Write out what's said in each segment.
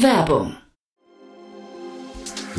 Werbung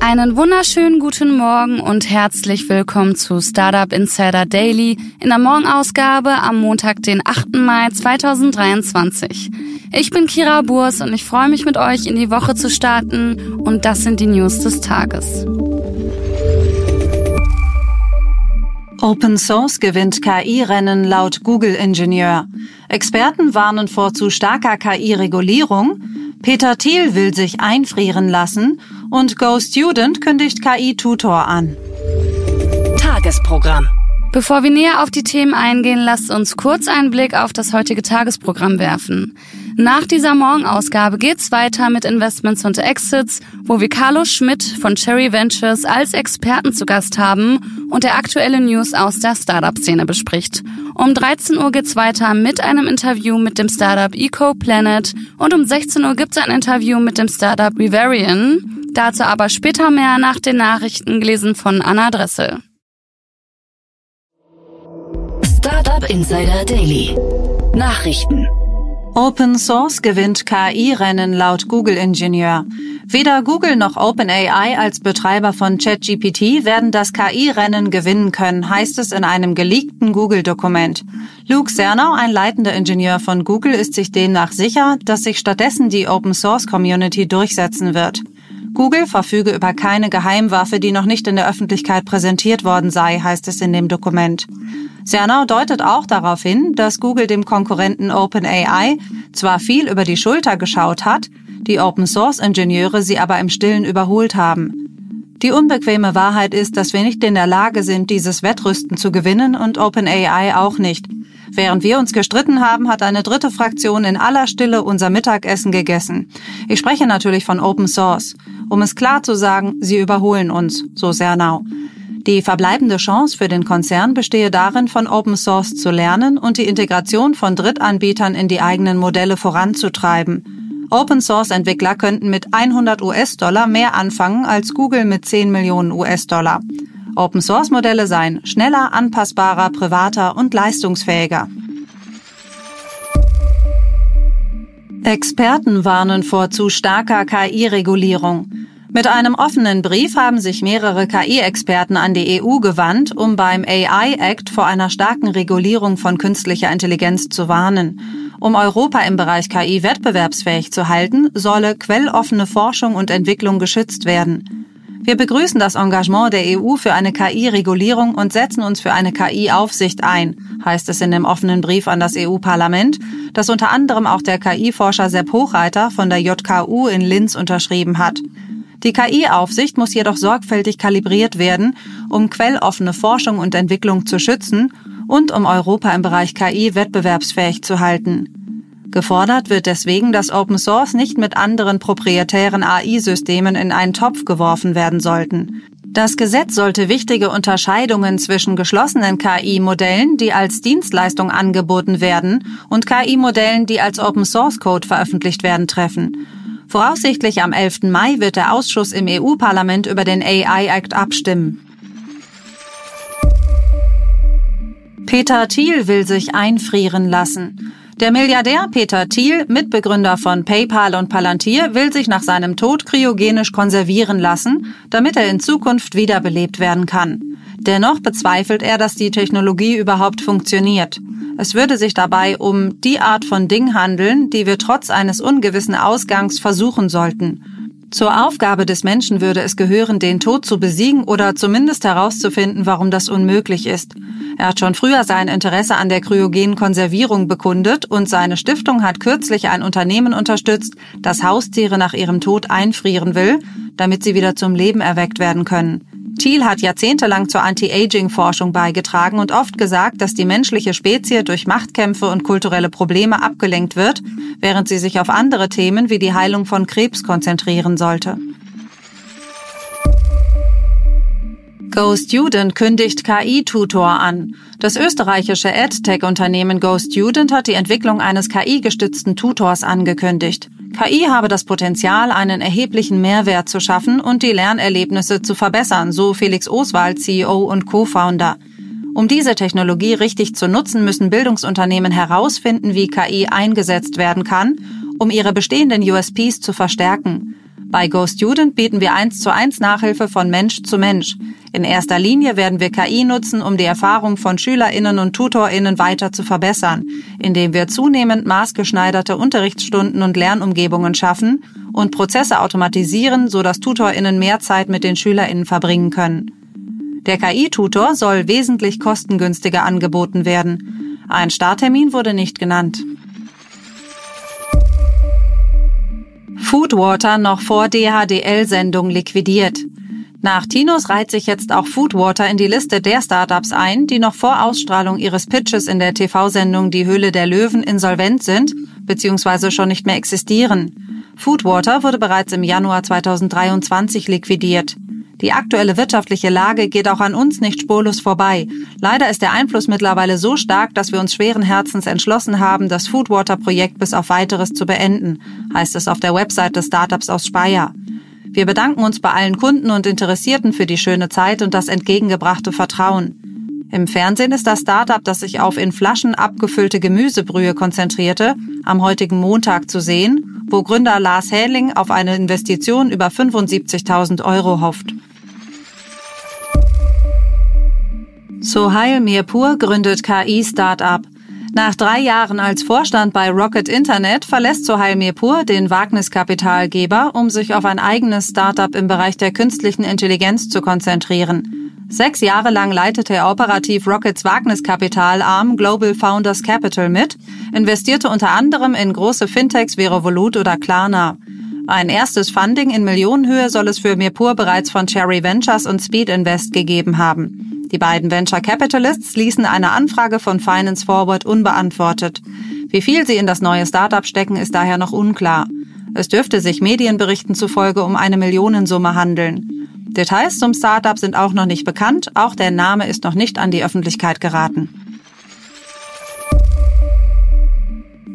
Einen wunderschönen guten Morgen und herzlich willkommen zu Startup Insider Daily in der Morgenausgabe am Montag, den 8. Mai 2023. Ich bin Kira Burs und ich freue mich mit euch in die Woche zu starten und das sind die News des Tages. Open Source gewinnt KI-Rennen laut Google-Ingenieur. Experten warnen vor zu starker KI-Regulierung. Peter Thiel will sich einfrieren lassen und Go Student kündigt KI-Tutor an. Tagesprogramm. Bevor wir näher auf die Themen eingehen, lasst uns kurz einen Blick auf das heutige Tagesprogramm werfen. Nach dieser Morgenausgabe geht's weiter mit Investments und Exits, wo wir Carlos Schmidt von Cherry Ventures als Experten zu Gast haben und der aktuelle News aus der Startup-Szene bespricht. Um 13 Uhr geht's weiter mit einem Interview mit dem Startup EcoPlanet und um 16 Uhr gibt's ein Interview mit dem Startup Rivarian. Dazu aber später mehr nach den Nachrichten gelesen von Anna Dressel. Startup Insider Daily. Nachrichten. Open Source gewinnt KI-Rennen laut Google-Ingenieur. Weder Google noch OpenAI als Betreiber von ChatGPT werden das KI-Rennen gewinnen können, heißt es in einem geleakten Google-Dokument. Luke Cernau, ein leitender Ingenieur von Google, ist sich demnach sicher, dass sich stattdessen die Open-Source-Community durchsetzen wird. Google verfüge über keine Geheimwaffe, die noch nicht in der Öffentlichkeit präsentiert worden sei, heißt es in dem Dokument. Cernau deutet auch darauf hin, dass Google dem Konkurrenten OpenAI zwar viel über die Schulter geschaut hat, die Open-Source-Ingenieure sie aber im Stillen überholt haben. Die unbequeme Wahrheit ist, dass wir nicht in der Lage sind, dieses Wettrüsten zu gewinnen und OpenAI auch nicht. Während wir uns gestritten haben, hat eine dritte Fraktion in aller Stille unser Mittagessen gegessen. Ich spreche natürlich von Open Source. Um es klar zu sagen, sie überholen uns, so Sernau. Die verbleibende Chance für den Konzern bestehe darin, von Open Source zu lernen und die Integration von Drittanbietern in die eigenen Modelle voranzutreiben. Open Source Entwickler könnten mit 100 US-Dollar mehr anfangen als Google mit 10 Millionen US-Dollar. Open Source Modelle seien schneller, anpassbarer, privater und leistungsfähiger. Experten warnen vor zu starker KI-Regulierung. Mit einem offenen Brief haben sich mehrere KI-Experten an die EU gewandt, um beim AI Act vor einer starken Regulierung von künstlicher Intelligenz zu warnen. Um Europa im Bereich KI wettbewerbsfähig zu halten, solle quelloffene Forschung und Entwicklung geschützt werden. Wir begrüßen das Engagement der EU für eine KI-Regulierung und setzen uns für eine KI-Aufsicht ein, heißt es in dem offenen Brief an das EU-Parlament, das unter anderem auch der KI-Forscher Sepp Hochreiter von der JKU in Linz unterschrieben hat. Die KI-Aufsicht muss jedoch sorgfältig kalibriert werden, um quelloffene Forschung und Entwicklung zu schützen und um Europa im Bereich KI wettbewerbsfähig zu halten. Gefordert wird deswegen, dass Open Source nicht mit anderen proprietären AI-Systemen in einen Topf geworfen werden sollten. Das Gesetz sollte wichtige Unterscheidungen zwischen geschlossenen KI-Modellen, die als Dienstleistung angeboten werden, und KI-Modellen, die als Open Source Code veröffentlicht werden, treffen. Voraussichtlich am 11. Mai wird der Ausschuss im EU-Parlament über den AI Act abstimmen. Peter Thiel will sich einfrieren lassen. Der Milliardär Peter Thiel, Mitbegründer von PayPal und Palantir, will sich nach seinem Tod kryogenisch konservieren lassen, damit er in Zukunft wiederbelebt werden kann. Dennoch bezweifelt er, dass die Technologie überhaupt funktioniert. Es würde sich dabei um die Art von Ding handeln, die wir trotz eines ungewissen Ausgangs versuchen sollten. Zur Aufgabe des Menschen würde es gehören, den Tod zu besiegen oder zumindest herauszufinden, warum das unmöglich ist. Er hat schon früher sein Interesse an der kryogenen Konservierung bekundet und seine Stiftung hat kürzlich ein Unternehmen unterstützt, das Haustiere nach ihrem Tod einfrieren will, damit sie wieder zum Leben erweckt werden können. Thiel hat jahrzehntelang zur Anti-Aging-Forschung beigetragen und oft gesagt, dass die menschliche Spezie durch Machtkämpfe und kulturelle Probleme abgelenkt wird, während sie sich auf andere Themen wie die Heilung von Krebs konzentrieren sollte. GoStudent kündigt KI-Tutor an. Das österreichische EdTech-Unternehmen GoStudent hat die Entwicklung eines KI-gestützten Tutors angekündigt. KI habe das Potenzial, einen erheblichen Mehrwert zu schaffen und die Lernerlebnisse zu verbessern, so Felix Oswald, CEO und Co-Founder. Um diese Technologie richtig zu nutzen, müssen Bildungsunternehmen herausfinden, wie KI eingesetzt werden kann, um ihre bestehenden USPs zu verstärken. Bei GoStudent bieten wir eins zu eins Nachhilfe von Mensch zu Mensch. In erster Linie werden wir KI nutzen, um die Erfahrung von SchülerInnen und TutorInnen weiter zu verbessern, indem wir zunehmend maßgeschneiderte Unterrichtsstunden und Lernumgebungen schaffen und Prozesse automatisieren, sodass TutorInnen mehr Zeit mit den SchülerInnen verbringen können. Der KI-Tutor soll wesentlich kostengünstiger angeboten werden. Ein Starttermin wurde nicht genannt. Foodwater noch vor DHDL-Sendung liquidiert. Nach Tinos reiht sich jetzt auch Foodwater in die Liste der Startups ein, die noch vor Ausstrahlung ihres Pitches in der TV-Sendung Die Höhle der Löwen insolvent sind bzw. schon nicht mehr existieren. Foodwater wurde bereits im Januar 2023 liquidiert. Die aktuelle wirtschaftliche Lage geht auch an uns nicht spurlos vorbei. Leider ist der Einfluss mittlerweile so stark, dass wir uns schweren Herzens entschlossen haben, das Foodwater-Projekt bis auf weiteres zu beenden, heißt es auf der Website des Startups aus Speyer. Wir bedanken uns bei allen Kunden und Interessierten für die schöne Zeit und das entgegengebrachte Vertrauen. Im Fernsehen ist das Startup, das sich auf in Flaschen abgefüllte Gemüsebrühe konzentrierte, am heutigen Montag zu sehen, wo Gründer Lars Häling auf eine Investition über 75.000 Euro hofft. Sohail Mirpur gründet KI-Startup. Nach drei Jahren als Vorstand bei Rocket Internet verlässt Sohail Mirpur den Wagniskapitalgeber, um sich auf ein eigenes Startup im Bereich der künstlichen Intelligenz zu konzentrieren. Sechs Jahre lang leitete er operativ Rockets Wagniskapitalarm Global Founders Capital mit, investierte unter anderem in große Fintechs wie Revolut oder Klarna. Ein erstes Funding in Millionenhöhe soll es für Mirpur bereits von Cherry Ventures und Speed Invest gegeben haben. Die beiden Venture Capitalists ließen eine Anfrage von Finance Forward unbeantwortet. Wie viel sie in das neue Startup stecken, ist daher noch unklar. Es dürfte sich Medienberichten zufolge um eine Millionensumme handeln. Details zum Startup sind auch noch nicht bekannt, auch der Name ist noch nicht an die Öffentlichkeit geraten.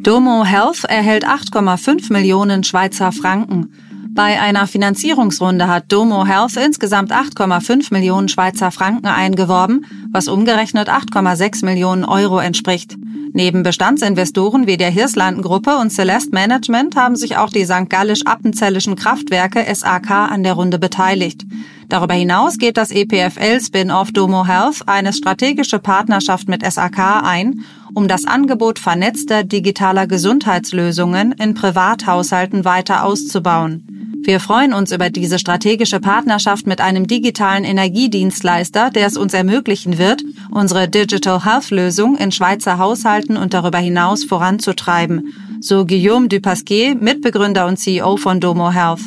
Domo Health erhält 8,5 Millionen Schweizer Franken. Bei einer Finanzierungsrunde hat Domo Health insgesamt 8,5 Millionen Schweizer Franken eingeworben, was umgerechnet 8,6 Millionen Euro entspricht. Neben Bestandsinvestoren wie der Hirslanden-Gruppe und Celeste Management haben sich auch die St. Gallisch-Appenzellischen Kraftwerke SAK an der Runde beteiligt. Darüber hinaus geht das EPFL-Spin-off Domo Health eine strategische Partnerschaft mit SAK ein, um das Angebot vernetzter digitaler Gesundheitslösungen in Privathaushalten weiter auszubauen. Wir freuen uns über diese strategische Partnerschaft mit einem digitalen Energiedienstleister, der es uns ermöglichen wird, unsere Digital Health Lösung in Schweizer Haushalten und darüber hinaus voranzutreiben, so Guillaume Dupasquier, Mitbegründer und CEO von Domo Health.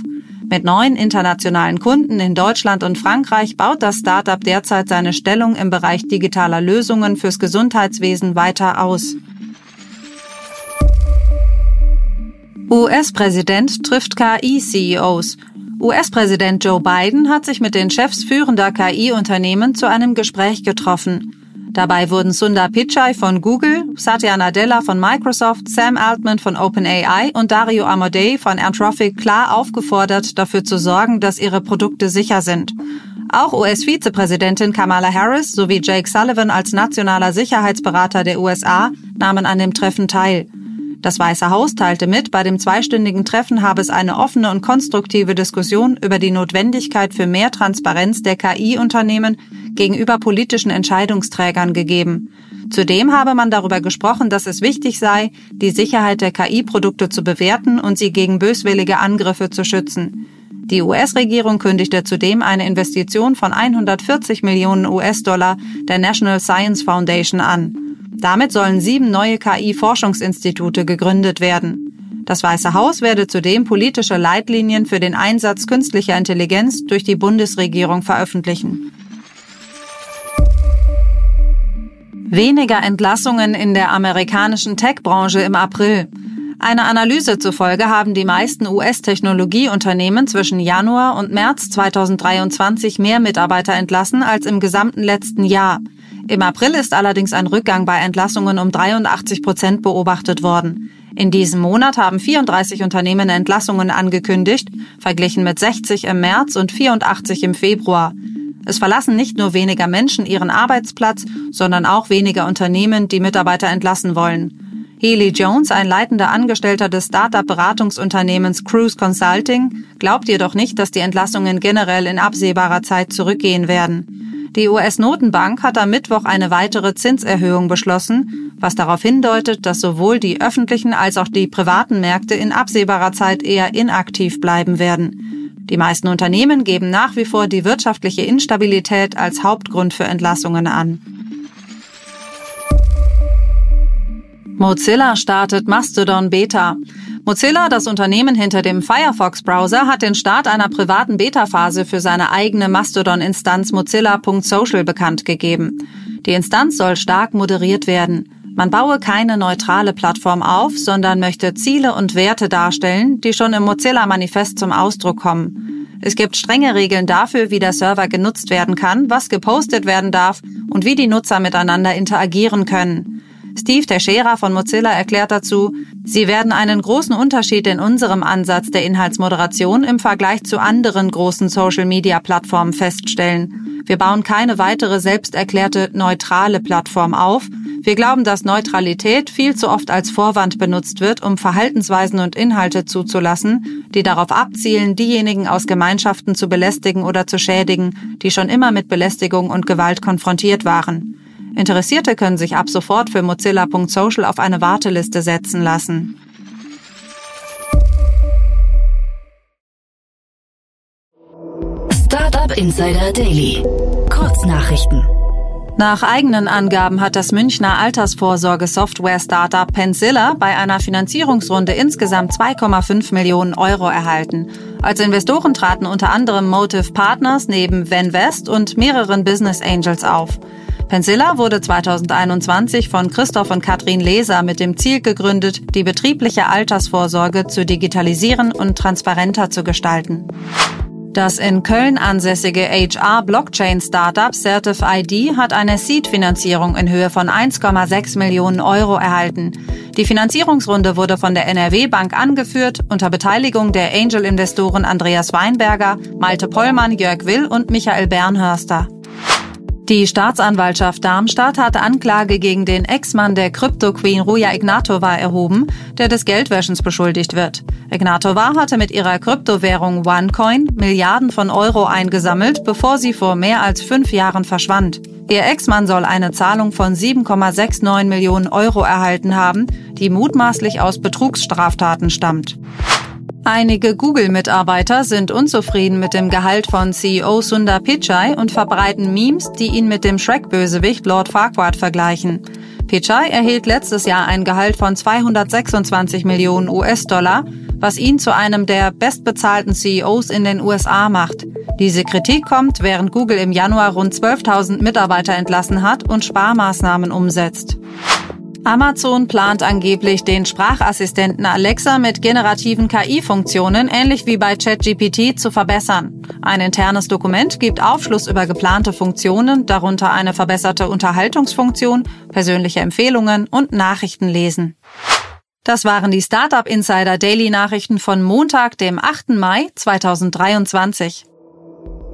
Mit neun internationalen Kunden in Deutschland und Frankreich baut das Startup derzeit seine Stellung im Bereich digitaler Lösungen fürs Gesundheitswesen weiter aus. US-Präsident trifft KI-CEOs. US-Präsident Joe Biden hat sich mit den Chefs führender KI-Unternehmen zu einem Gespräch getroffen. Dabei wurden Sundar Pichai von Google, Satya Nadella von Microsoft, Sam Altman von OpenAI und Dario Amodei von Anthropic klar aufgefordert, dafür zu sorgen, dass ihre Produkte sicher sind. Auch US-Vizepräsidentin Kamala Harris sowie Jake Sullivan als nationaler Sicherheitsberater der USA nahmen an dem Treffen teil. Das Weiße Haus teilte mit, bei dem zweistündigen Treffen habe es eine offene und konstruktive Diskussion über die Notwendigkeit für mehr Transparenz der KI-Unternehmen gegenüber politischen Entscheidungsträgern gegeben. Zudem habe man darüber gesprochen, dass es wichtig sei, die Sicherheit der KI-Produkte zu bewerten und sie gegen böswillige Angriffe zu schützen. Die US-Regierung kündigte zudem eine Investition von 140 Millionen US-Dollar der National Science Foundation an. Damit sollen sieben neue KI-Forschungsinstitute gegründet werden. Das Weiße Haus werde zudem politische Leitlinien für den Einsatz künstlicher Intelligenz durch die Bundesregierung veröffentlichen. Weniger Entlassungen in der amerikanischen Tech-Branche im April. Einer Analyse zufolge haben die meisten US-Technologieunternehmen zwischen Januar und März 2023 mehr Mitarbeiter entlassen als im gesamten letzten Jahr. Im April ist allerdings ein Rückgang bei Entlassungen um 83 Prozent beobachtet worden. In diesem Monat haben 34 Unternehmen Entlassungen angekündigt, verglichen mit 60 im März und 84 im Februar. Es verlassen nicht nur weniger Menschen ihren Arbeitsplatz, sondern auch weniger Unternehmen, die Mitarbeiter entlassen wollen. Healy Jones, ein leitender Angestellter des Startup-Beratungsunternehmens Cruise Consulting, glaubt jedoch nicht, dass die Entlassungen generell in absehbarer Zeit zurückgehen werden. Die US-Notenbank hat am Mittwoch eine weitere Zinserhöhung beschlossen, was darauf hindeutet, dass sowohl die öffentlichen als auch die privaten Märkte in absehbarer Zeit eher inaktiv bleiben werden. Die meisten Unternehmen geben nach wie vor die wirtschaftliche Instabilität als Hauptgrund für Entlassungen an. Mozilla startet Mastodon Beta. Mozilla, das Unternehmen hinter dem Firefox-Browser, hat den Start einer privaten Beta-Phase für seine eigene Mastodon-Instanz mozilla.social bekannt gegeben. Die Instanz soll stark moderiert werden. Man baue keine neutrale Plattform auf, sondern möchte Ziele und Werte darstellen, die schon im Mozilla-Manifest zum Ausdruck kommen. Es gibt strenge Regeln dafür, wie der Server genutzt werden kann, was gepostet werden darf und wie die Nutzer miteinander interagieren können. Steve Teixeira von Mozilla erklärt dazu, Sie werden einen großen Unterschied in unserem Ansatz der Inhaltsmoderation im Vergleich zu anderen großen Social-Media-Plattformen feststellen. Wir bauen keine weitere selbsterklärte neutrale Plattform auf. Wir glauben, dass Neutralität viel zu oft als Vorwand benutzt wird, um Verhaltensweisen und Inhalte zuzulassen, die darauf abzielen, diejenigen aus Gemeinschaften zu belästigen oder zu schädigen, die schon immer mit Belästigung und Gewalt konfrontiert waren. Interessierte können sich ab sofort für Mozilla.social auf eine Warteliste setzen lassen. Startup Insider Daily. Kurznachrichten. Nach eigenen Angaben hat das Münchner Altersvorsorge-Software-Startup Pensilla bei einer Finanzierungsrunde insgesamt 2,5 Millionen Euro erhalten. Als Investoren traten unter anderem Motive Partners neben Venvest und mehreren Business Angels auf. Pensilla wurde 2021 von Christoph und Katrin Leser mit dem Ziel gegründet, die betriebliche Altersvorsorge zu digitalisieren und transparenter zu gestalten. Das in Köln ansässige HR-Blockchain-Startup Certif ID hat eine Seed-Finanzierung in Höhe von 1,6 Millionen Euro erhalten. Die Finanzierungsrunde wurde von der NRW Bank angeführt unter Beteiligung der Angel-Investoren Andreas Weinberger, Malte Pollmann, Jörg Will und Michael Bernhörster. Die Staatsanwaltschaft Darmstadt hat Anklage gegen den Ex-Mann der Krypto-Queen Ruja Ignatova erhoben, der des Geldwäschens beschuldigt wird. Ignatova hatte mit ihrer Kryptowährung OneCoin Milliarden von Euro eingesammelt, bevor sie vor mehr als fünf Jahren verschwand. Ihr Ex-Mann soll eine Zahlung von 7,69 Millionen Euro erhalten haben, die mutmaßlich aus Betrugsstraftaten stammt. Einige Google-Mitarbeiter sind unzufrieden mit dem Gehalt von CEO Sundar Pichai und verbreiten Memes, die ihn mit dem Shrek-Bösewicht Lord Farquaad vergleichen. Pichai erhielt letztes Jahr ein Gehalt von 226 Millionen US-Dollar, was ihn zu einem der bestbezahlten CEOs in den USA macht. Diese Kritik kommt, während Google im Januar rund 12.000 Mitarbeiter entlassen hat und Sparmaßnahmen umsetzt. Amazon plant angeblich, den Sprachassistenten Alexa mit generativen KI-Funktionen ähnlich wie bei ChatGPT zu verbessern. Ein internes Dokument gibt Aufschluss über geplante Funktionen, darunter eine verbesserte Unterhaltungsfunktion, persönliche Empfehlungen und Nachrichtenlesen. Das waren die Startup Insider Daily Nachrichten von Montag, dem 8. Mai 2023.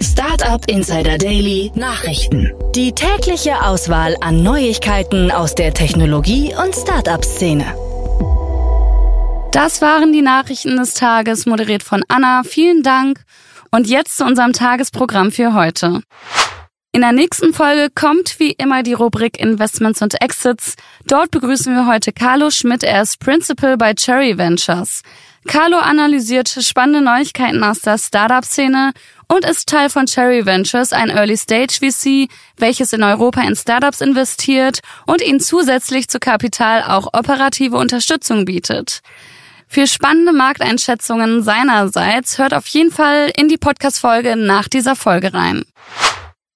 Startup Insider Daily Nachrichten. Die tägliche Auswahl an Neuigkeiten aus der Technologie- und Startup-Szene. Das waren die Nachrichten des Tages, moderiert von Anna. Vielen Dank. Und jetzt zu unserem Tagesprogramm für heute. In der nächsten Folge kommt wie immer die Rubrik Investments und Exits. Dort begrüßen wir heute Carlo Schmidt, er ist Principal bei Cherry Ventures. Carlo analysiert spannende Neuigkeiten aus der Startup-Szene und ist Teil von Cherry Ventures, ein Early-Stage-VC, welches in Europa in Startups investiert und ihnen zusätzlich zu Kapital auch operative Unterstützung bietet. Für spannende Markteinschätzungen seinerseits hört auf jeden Fall in die Podcast-Folge nach dieser Folge rein.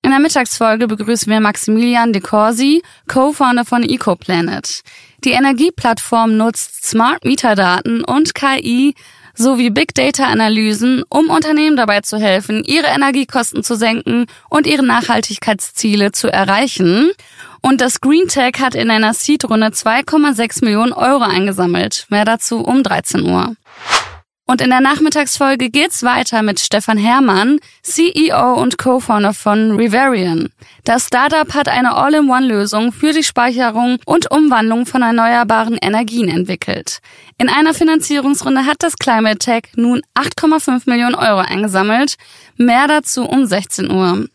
In der Mittagsfolge begrüßen wir Maximilian De Corsi, Co-Founder von EcoPlanet. Die Energieplattform nutzt Smart Meter Daten und KI sowie Big Data Analysen, um Unternehmen dabei zu helfen, ihre Energiekosten zu senken und ihre Nachhaltigkeitsziele zu erreichen. Und das Green Tech hat in einer Seed-Runde 2,6 Millionen Euro eingesammelt. Mehr dazu um 13 Uhr. Und in der Nachmittagsfolge geht's weiter mit Stefan Herrmann, CEO und Co-Founder von Rivarian. Das Startup hat eine All-in-One-Lösung für die Speicherung und Umwandlung von erneuerbaren Energien entwickelt. In einer Finanzierungsrunde hat das Climate Tech nun 8,5 Millionen Euro eingesammelt. Mehr dazu um 16 Uhr.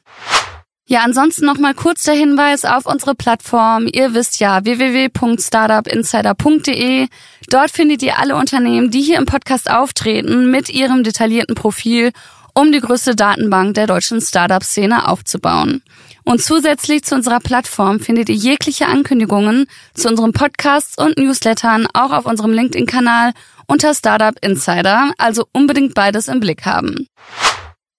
Ja, ansonsten nochmal kurz der Hinweis auf unsere Plattform. Ihr wisst ja, www.startupinsider.de. Dort findet ihr alle Unternehmen, die hier im Podcast auftreten, mit ihrem detaillierten Profil, um die größte Datenbank der deutschen Startup-Szene aufzubauen. Und zusätzlich zu unserer Plattform findet ihr jegliche Ankündigungen zu unseren Podcasts und Newslettern auch auf unserem LinkedIn-Kanal unter Startup Insider, also unbedingt beides im Blick haben.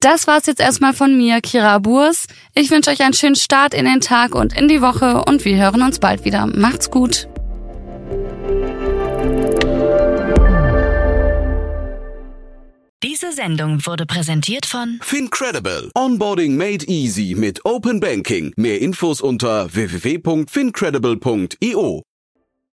Das war's jetzt erstmal von mir, Kira Burs. Ich wünsche euch einen schönen Start in den Tag und in die Woche und wir hören uns bald wieder. Macht's gut. Diese Sendung wurde präsentiert von Fincredible. Onboarding made easy mit Open Banking. Mehr Infos unter www.fincredible.io.